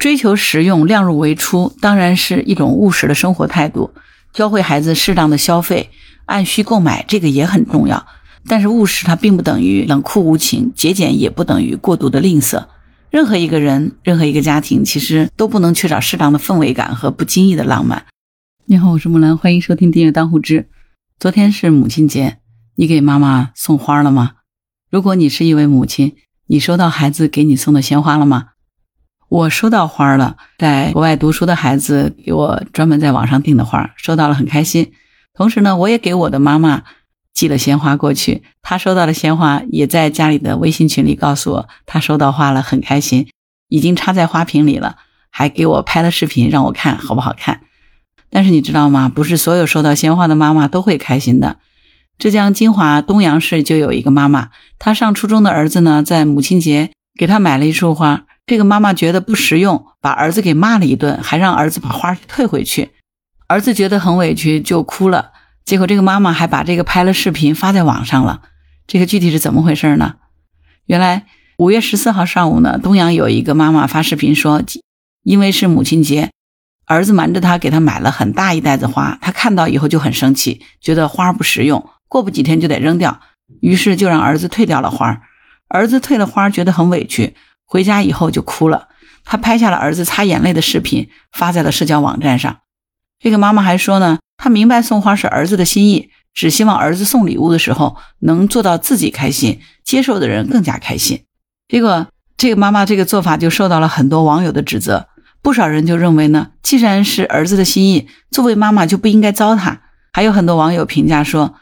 追求实用、量入为出，当然是一种务实的生活态度。教会孩子适当的消费，按需购买，这个也很重要。但是务实它并不等于冷酷无情，节俭也不等于过度的吝啬。任何一个人，任何一个家庭，其实都不能缺少适当的氛围感和不经意的浪漫。你好，我是木兰，欢迎收听订阅当户知。昨天是母亲节，你给妈妈送花了吗？如果你是一位母亲，你收到孩子给你送的鲜花了吗？我收到花了，在国外读书的孩子给我专门在网上订的花，收到了很开心。同时呢，我也给我的妈妈寄了鲜花过去，她收到了鲜花，也在家里的微信群里告诉我，她收到花了，很开心，已经插在花瓶里了，还给我拍了视频让我看好不好看。但是你知道吗？不是所有收到鲜花的妈妈都会开心的。浙江金华东阳市就有一个妈妈，她上初中的儿子呢，在母亲节给她买了一束花。这个妈妈觉得不实用，把儿子给骂了一顿，还让儿子把花退回去。儿子觉得很委屈，就哭了。结果这个妈妈还把这个拍了视频发在网上了。这个具体是怎么回事呢？原来五月十四号上午呢，东阳有一个妈妈发视频说，因为是母亲节，儿子瞒着她给她买了很大一袋子花，她看到以后就很生气，觉得花不实用，过不几天就得扔掉，于是就让儿子退掉了花。儿子退了花，觉得很委屈。回家以后就哭了，他拍下了儿子擦眼泪的视频，发在了社交网站上。这个妈妈还说呢，她明白送花是儿子的心意，只希望儿子送礼物的时候能做到自己开心，接受的人更加开心。结果这个妈妈这个做法就受到了很多网友的指责，不少人就认为呢，既然是儿子的心意，作为妈妈就不应该糟蹋。还有很多网友评价说，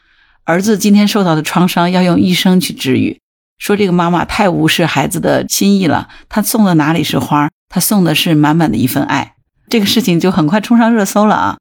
儿子今天受到的创伤要用一生去治愈。说这个妈妈太无视孩子的心意了，她送的哪里是花，她送的是满满的一份爱。这个事情就很快冲上热搜了啊！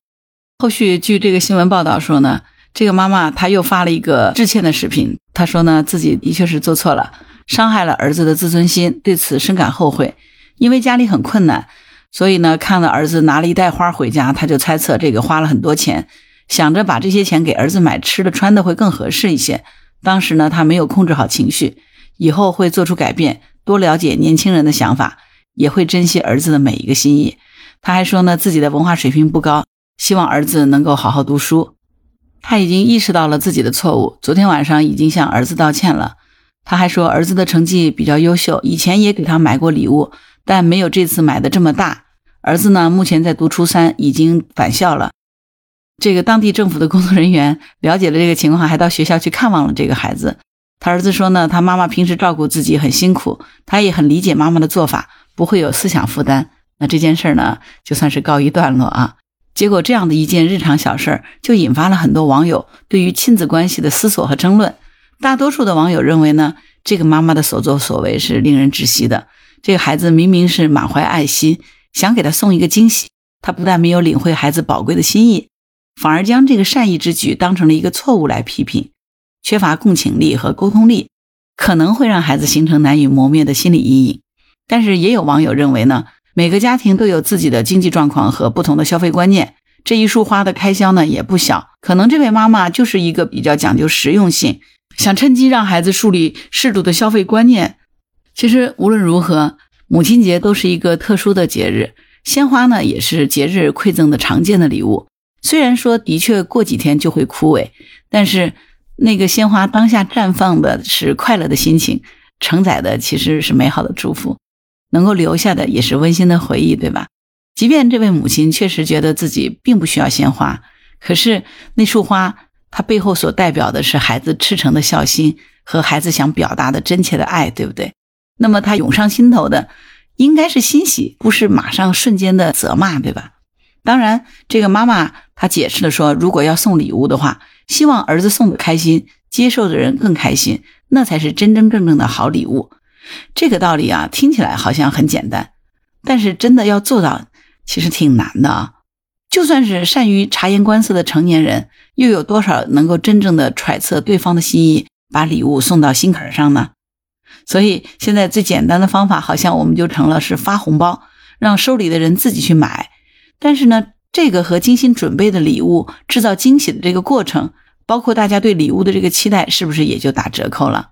后续据这个新闻报道说呢，这个妈妈她又发了一个致歉的视频，她说呢自己的确是做错了，伤害了儿子的自尊心，对此深感后悔。因为家里很困难，所以呢看了儿子拿了一袋花回家，她就猜测这个花了很多钱，想着把这些钱给儿子买吃的穿的会更合适一些。当时呢她没有控制好情绪。以后会做出改变，多了解年轻人的想法，也会珍惜儿子的每一个心意。他还说呢，自己的文化水平不高，希望儿子能够好好读书。他已经意识到了自己的错误，昨天晚上已经向儿子道歉了。他还说，儿子的成绩比较优秀，以前也给他买过礼物，但没有这次买的这么大。儿子呢，目前在读初三，已经返校了。这个当地政府的工作人员了解了这个情况，还到学校去看望了这个孩子。他儿子说呢，他妈妈平时照顾自己很辛苦，他也很理解妈妈的做法，不会有思想负担。那这件事呢，就算是告一段落啊。结果这样的一件日常小事儿，就引发了很多网友对于亲子关系的思索和争论。大多数的网友认为呢，这个妈妈的所作所为是令人窒息的。这个孩子明明是满怀爱心，想给他送一个惊喜，他不但没有领会孩子宝贵的心意，反而将这个善意之举当成了一个错误来批评。缺乏共情力和沟通力，可能会让孩子形成难以磨灭的心理阴影。但是也有网友认为呢，每个家庭都有自己的经济状况和不同的消费观念，这一束花的开销呢也不小。可能这位妈妈就是一个比较讲究实用性，想趁机让孩子树立适度的消费观念。其实无论如何，母亲节都是一个特殊的节日，鲜花呢也是节日馈赠的常见的礼物。虽然说的确过几天就会枯萎，但是。那个鲜花当下绽放的是快乐的心情，承载的其实是美好的祝福，能够留下的也是温馨的回忆，对吧？即便这位母亲确实觉得自己并不需要鲜花，可是那束花它背后所代表的是孩子赤诚的孝心和孩子想表达的真切的爱，对不对？那么他涌上心头的应该是欣喜，不是马上瞬间的责骂，对吧？当然，这个妈妈她解释的说，如果要送礼物的话。希望儿子送的开心，接受的人更开心，那才是真真正正的好礼物。这个道理啊，听起来好像很简单，但是真的要做到，其实挺难的啊。就算是善于察言观色的成年人，又有多少能够真正的揣测对方的心意，把礼物送到心坎上呢？所以现在最简单的方法，好像我们就成了是发红包，让收礼的人自己去买。但是呢？这个和精心准备的礼物制造惊喜的这个过程，包括大家对礼物的这个期待，是不是也就打折扣了？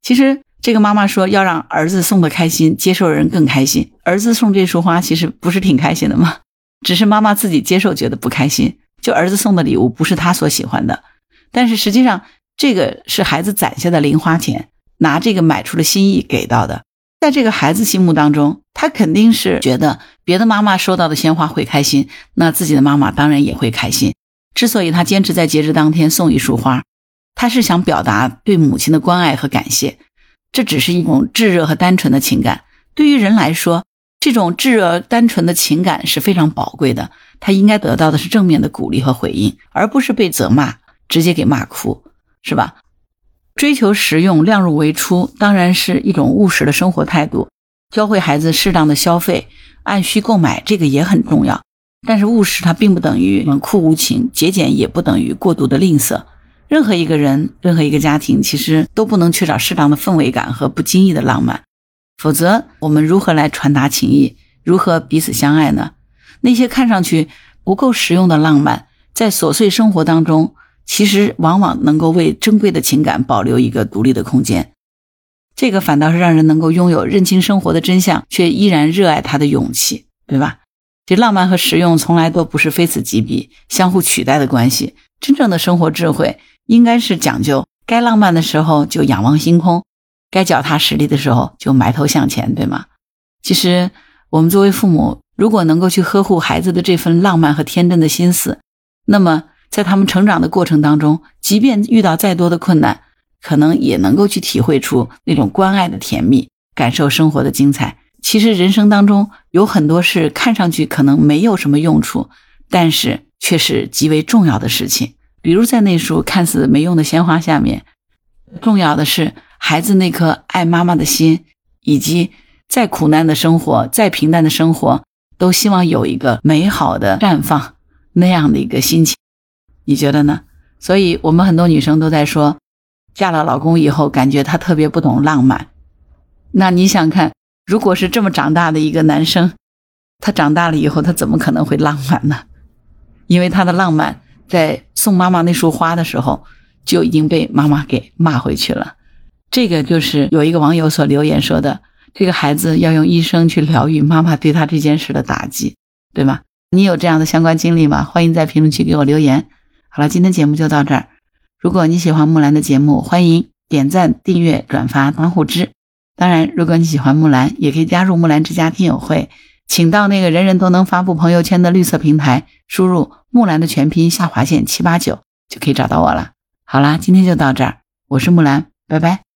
其实，这个妈妈说要让儿子送的开心，接受人更开心。儿子送这束花其实不是挺开心的吗？只是妈妈自己接受觉得不开心，就儿子送的礼物不是他所喜欢的。但是实际上，这个是孩子攒下的零花钱，拿这个买出了心意给到的。在这个孩子心目当中，他肯定是觉得别的妈妈收到的鲜花会开心，那自己的妈妈当然也会开心。之所以他坚持在节日当天送一束花，他是想表达对母亲的关爱和感谢。这只是一种炙热和单纯的情感，对于人来说，这种炙热单纯的情感是非常宝贵的。他应该得到的是正面的鼓励和回应，而不是被责骂，直接给骂哭，是吧？追求实用、量入为出，当然是一种务实的生活态度。教会孩子适当的消费，按需购买，这个也很重要。但是务实它并不等于冷酷无情，节俭也不等于过度的吝啬。任何一个人，任何一个家庭，其实都不能缺少适当的氛围感和不经意的浪漫，否则我们如何来传达情谊，如何彼此相爱呢？那些看上去不够实用的浪漫，在琐碎生活当中，其实往往能够为珍贵的情感保留一个独立的空间。这个反倒是让人能够拥有认清生活的真相，却依然热爱它的勇气，对吧？这浪漫和实用从来都不是非此即彼、相互取代的关系。真正的生活智慧。应该是讲究，该浪漫的时候就仰望星空，该脚踏实地的时候就埋头向前，对吗？其实，我们作为父母，如果能够去呵护孩子的这份浪漫和天真的心思，那么在他们成长的过程当中，即便遇到再多的困难，可能也能够去体会出那种关爱的甜蜜，感受生活的精彩。其实，人生当中有很多事看上去可能没有什么用处，但是却是极为重要的事情。比如在那束看似没用的鲜花下面，重要的是孩子那颗爱妈妈的心，以及再苦难的生活、再平淡的生活，都希望有一个美好的绽放那样的一个心情。你觉得呢？所以我们很多女生都在说，嫁了老公以后，感觉他特别不懂浪漫。那你想看，如果是这么长大的一个男生，他长大了以后，他怎么可能会浪漫呢？因为他的浪漫。在送妈妈那束花的时候，就已经被妈妈给骂回去了。这个就是有一个网友所留言说的：“这个孩子要用一生去疗愈妈妈对他这件事的打击，对吗？”你有这样的相关经历吗？欢迎在评论区给我留言。好了，今天节目就到这儿。如果你喜欢木兰的节目，欢迎点赞、订阅、转发、当护知。当然，如果你喜欢木兰，也可以加入木兰之家听友会。请到那个人人都能发布朋友圈的绿色平台，输入木兰的全拼下划线七八九，就可以找到我了。好啦，今天就到这儿，我是木兰，拜拜。